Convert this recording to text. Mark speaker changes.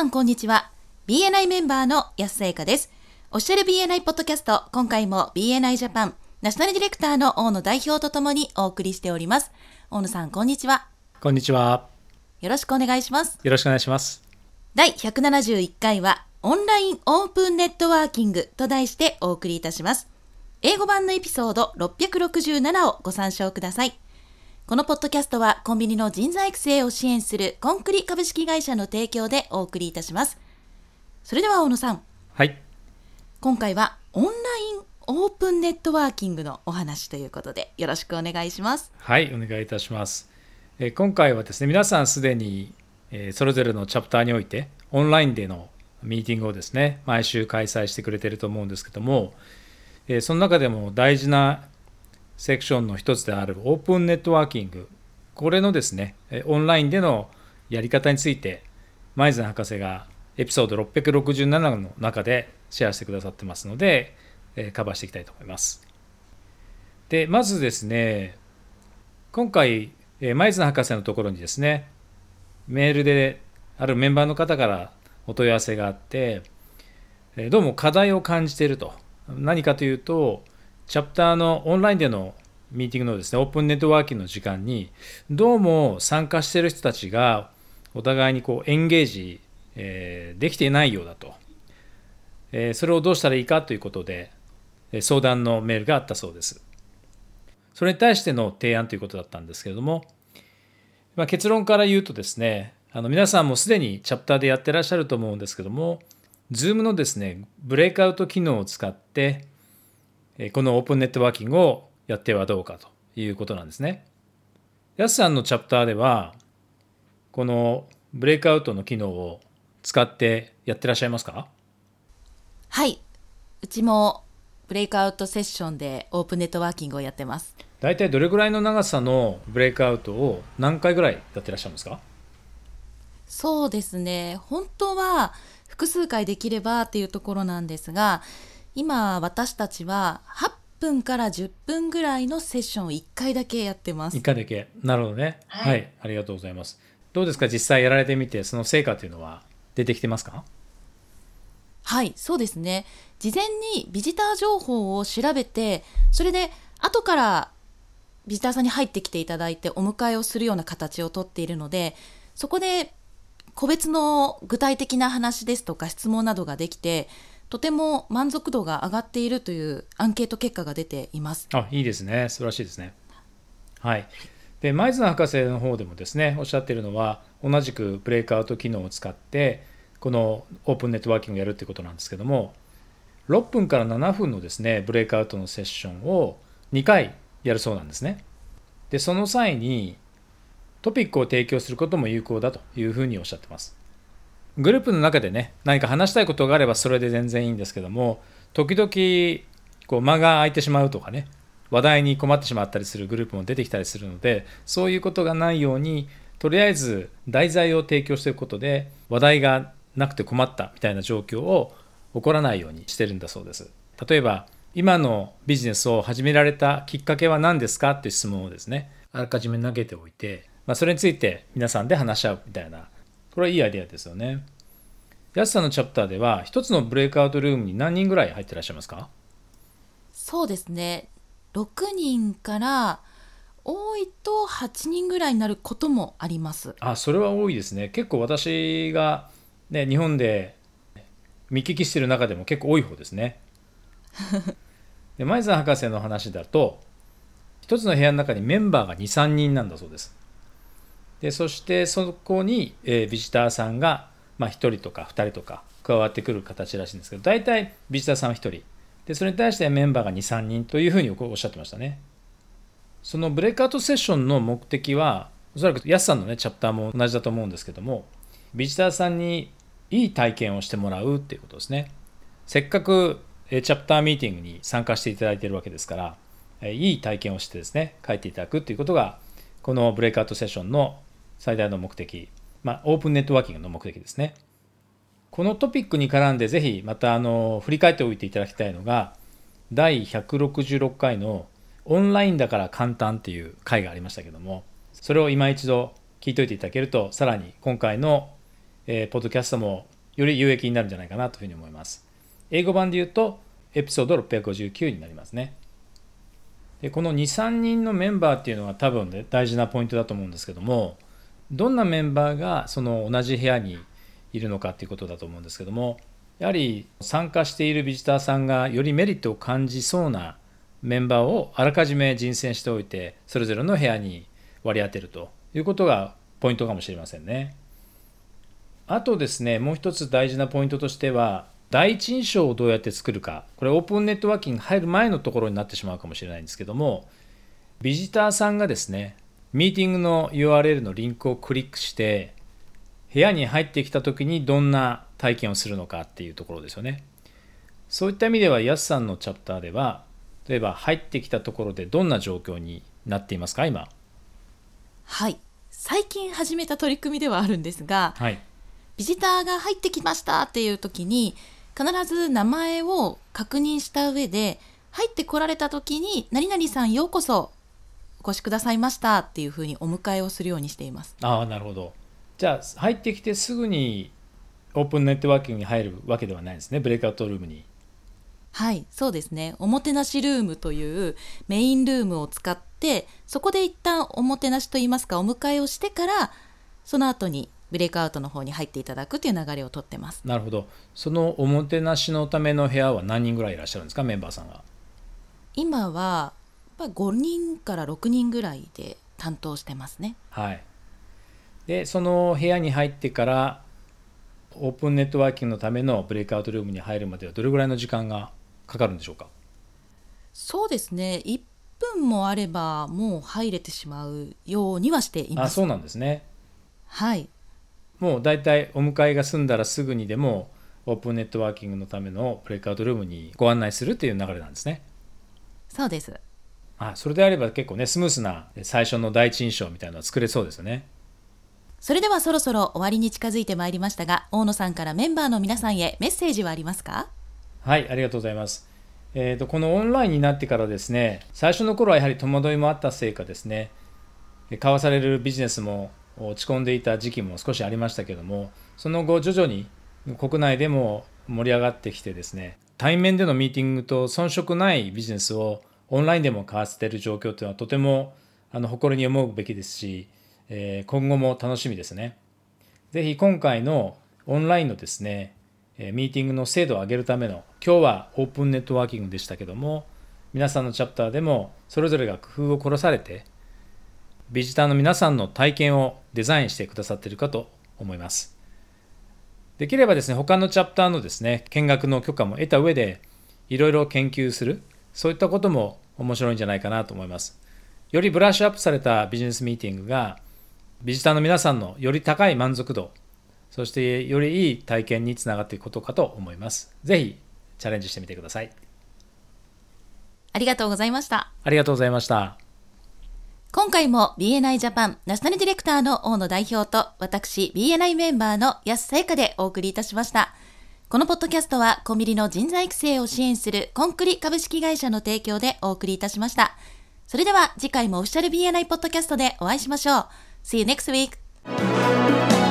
Speaker 1: さんこんにちは。BNI メンバーの安さゆかです。オフィシャル BNI ポッドキャスト、今回も BNI ジャパンナショナルディレクターの大野代表とともにお送りしております。大野さんこんにちは。
Speaker 2: こんにちは。
Speaker 1: よろしくお願いします。
Speaker 2: よろしくお願いします。
Speaker 1: 第171回はオンラインオープンネットワーキングと題してお送りいたします。英語版のエピソード667をご参照ください。このポッドキャストはコンビニの人材育成を支援するコンクリ株式会社の提供でお送りいたします。それでは大野さん、
Speaker 2: はい。
Speaker 1: 今回はオンラインオープンネットワーキングのお話ということでよろしくお願いします。
Speaker 2: はい、お願いいたします。えー今回はですね、皆さんすでに、えーそれぞれのチャプターにおいて、オンラインでのミーティングをですね、毎週開催してくれていると思うんですけども、えーその中でも大事なセクションの一つであるオープンネットワーキング、これのですね、オンラインでのやり方について、マイズン博士がエピソード667の中でシェアしてくださってますので、カバーしていきたいと思います。で、まずですね、今回、えーマイズン博士のところにですね、メールであるメンバーの方からお問い合わせがあって、どうも課題を感じていると。何かというと、チャプターのオンラインでのミーティングのですね、オープンネットワーキングの時間に、どうも参加している人たちがお互いにこうエンゲージ、えーできていないようだと。えーそれをどうしたらいいかということで、相談のメールがあったそうです。それに対しての提案ということだったんですけれども、まあ、結論から言うとですね、あの皆さんもすでにチャプターでやってらっしゃると思うんですけども、Zoom のですね、ブレイクアウト機能を使って、このオープンネットワーキングをやってはどうかということなんですね。やすさんのチャプターでは、このブレイクアウトの機能を使ってやってらっしゃいますか？
Speaker 1: はい。うちもブレイクアウトセッションでオープンネットワーキングをやってます。
Speaker 2: 大体どれぐらいの長さのブレイクアウトを何回ぐらいやってらっしゃるんですか？
Speaker 1: そうですね。本当は複数回できればっていうところなんですが、今私たちは8分から10分ぐらいのセッションを1回だけやってます
Speaker 2: 1。回だけ。なるほどね。
Speaker 1: はい
Speaker 2: はい。ありがとうございます。どうですか？実際やられてみて、その成果というのは出てきてますか？
Speaker 1: はい、そうですね。事前にビジター情報を調べて、それで後からビジターさんに入ってきていただいてお迎えをするような形をとっているので、そこで個別の具体的な話ですとか質問などができて、とても満足度が上がっているというアンケート結果が出ています。
Speaker 2: あ、いいですね。素晴らしいですね。はい。で、マイズナ博士の方でもですね、おっしゃっているのは、同じくブレイクアウト機能を使って、このオープンネットワーキングをやるということなんですけども、6分から7分のですね、ブレイクアウトのセッションを2回やるそうなんですね。で、その際にトピックを提供することも有効だというふうにおっしゃってます。グループの中でね、何か話したいことがあればそれで全然いいんですけども、時々こう間が空いてしまうとかね、話題に困ってしまったりするグループも出てきたりするので、そういうことがないように、とりあえず題材を提供していくことで、話題がなくて困ったみたいな状況を起こらないようにしてるんだそうです。例えば、今のビジネスを始められたきっかけは何ですか？っていう質問をですね、あらかじめ投げておいて、まあ、それについて皆さんで話し合うみたいな、これはいいアイデアですよね。安さんのチャプターでは、一つのブレイクアウトルームに何人ぐらい入ってらっしゃいますか？
Speaker 1: そうですね。6人から多いと8人ぐらいになることもあります。
Speaker 2: あ、それは多いですね。結構私が、ね、日本で見聞きしている中でも結構多い方ですね。で、前澤博士の話だと、一つの部屋の中にメンバーが2、3人なんだそうです。で、そしてそこに、えービジターさんが、まあ、1人とか2人とか加わってくる形らしいんですけど、大体ビジターさんは1人。で、それに対してメンバーが2、3人というふうにおっしゃってましたね。そのブレイクアウトセッションの目的は、おそらくヤスさんのね、チャプターも同じだと思うんですけども、ビジターさんにいい体験をしてもらうっていうことですね。せっかくチャプターミーティングに参加していただいているわけですから、いい体験をしてですね、書いていただくっていうことが、このブレイクアウトセッションの最大の目的、まあ、オープンネットワーキングの目的ですね。このトピックに絡んで、ぜひまたあの振り返っておいていただきたいのが、第166回のオンラインだから簡単っていう回がありましたけども、それを今一度聞いといていただけると、さらに今回のえー、ポッドキャストもより有益になるんじゃないかなというふうに思います。英語版で言うと、エピソード659になりますね。でこの2、3人のメンバーっていうのが多分ね、大事なポイントだと思うんですけども、どんなメンバーがその同じ部屋にいるのかっていうことだと思うんですけども、やはり参加しているビジターさんがよりメリットを感じそうなメンバーをあらかじめ人選しておいてそれぞれの部屋に割り当てるということがポイントかもしれませんね。あとですねもう一つ大事なポイントとしては第一印象をどうやって作るかこれオープンネットワーキング入る前のところになってしまうかもしれないんですけどもビジターさんがですねミーティングの URL のリンクをクリックして部屋に入ってきた時にどんな体験をするのかっていうところですよね。そういった意味では、やすさんのチャプターでは、例えば入ってきたところでどんな状況になっていますか、今？
Speaker 1: はい。最近始めた取り組みではあるんですが、はい、ビジターが入ってきましたっていう時に、必ず名前を確認した上で、入ってこられた時に、何々さんようこそお越しくださいましたっていうふうにお迎えをするようにしています。
Speaker 2: ああ、なるほど。じゃあ、入ってきてすぐにオープンネットワーキングに入るわけではないですねブレイクアウトルームに。
Speaker 1: はいそうですね。おもてなしルームというメインルームを使ってそこで一旦おもてなしといいますかお迎えをしてからその後にブレイクアウトの方に入っていただくという流れをとってます。
Speaker 2: なるほど。そのおもてなしのための部屋は何人ぐらいいらっしゃるんですかメンバーさんが。
Speaker 1: 今はぱ5人から6人ぐらいで担当してますね。
Speaker 2: はい。でその部屋に入ってからオープンネットワーキングのためのブレイクアウトルームに入るまではどれぐらいの時間がかかるんでしょうか？
Speaker 1: そうですね。1分もあればもう入れてしまうようにはしています。
Speaker 2: あそうなんですね。
Speaker 1: はい。
Speaker 2: もう大体お迎えが済んだらすぐにでもオープンネットワーキングのためのブレイクアウトルームにご案内するっていう流れなんですね。
Speaker 1: そうです
Speaker 2: あそれであれば結構ねスムースな最初の第一印象みたいなのは作れそうですよね
Speaker 1: それではそろそろ終わりに近づいてまいりましたが、大野さんからメンバーの皆さんへメッセージはありますか？
Speaker 2: はい、ありがとうございます。えーと、このオンラインになってからですね、最初の頃はやはり戸惑いもあったせいかですね、交わされるビジネスも落ち込んでいた時期も少しありましたけども、その後徐々に国内でも盛り上がってきてですね、対面でのミーティングと遜色ないビジネスをオンラインでも交わせている状況というのはとてもあの誇りに思うべきですし、え今後も楽しみですね。ぜひ今回のオンラインのですね、ミーティングの精度を上げるための、今日はオープンネットワーキングでしたけども、皆さんのチャプターでもそれぞれが工夫を凝らされて、ビジターの皆さんの体験をデザインしてくださっているかと思います。できればですね、他のチャプターのですね、見学の許可も得た上で、いろいろ研究する、そういったことも面白いんじゃないかなと思います。よりブラッシュアップされたビジネスミーティングがビジターの皆さんのより高い満足度、そしてよりいい体験につながっていくことかと思います。ぜひチャレンジしてみてください。
Speaker 1: ありがとうございました。
Speaker 2: ありがとうございました。
Speaker 1: 今回も BNI ジャパンナショナルディレクターの大野代表と私 BNI メンバーの安さやかでお送りいたしました。このポッドキャストはコンビニの人材育成を支援するコンクリ株式会社の提供でお送りいたしました。それでは次回もオフィシャル BNI ポッドキャストでお会いしましょう。See you next week.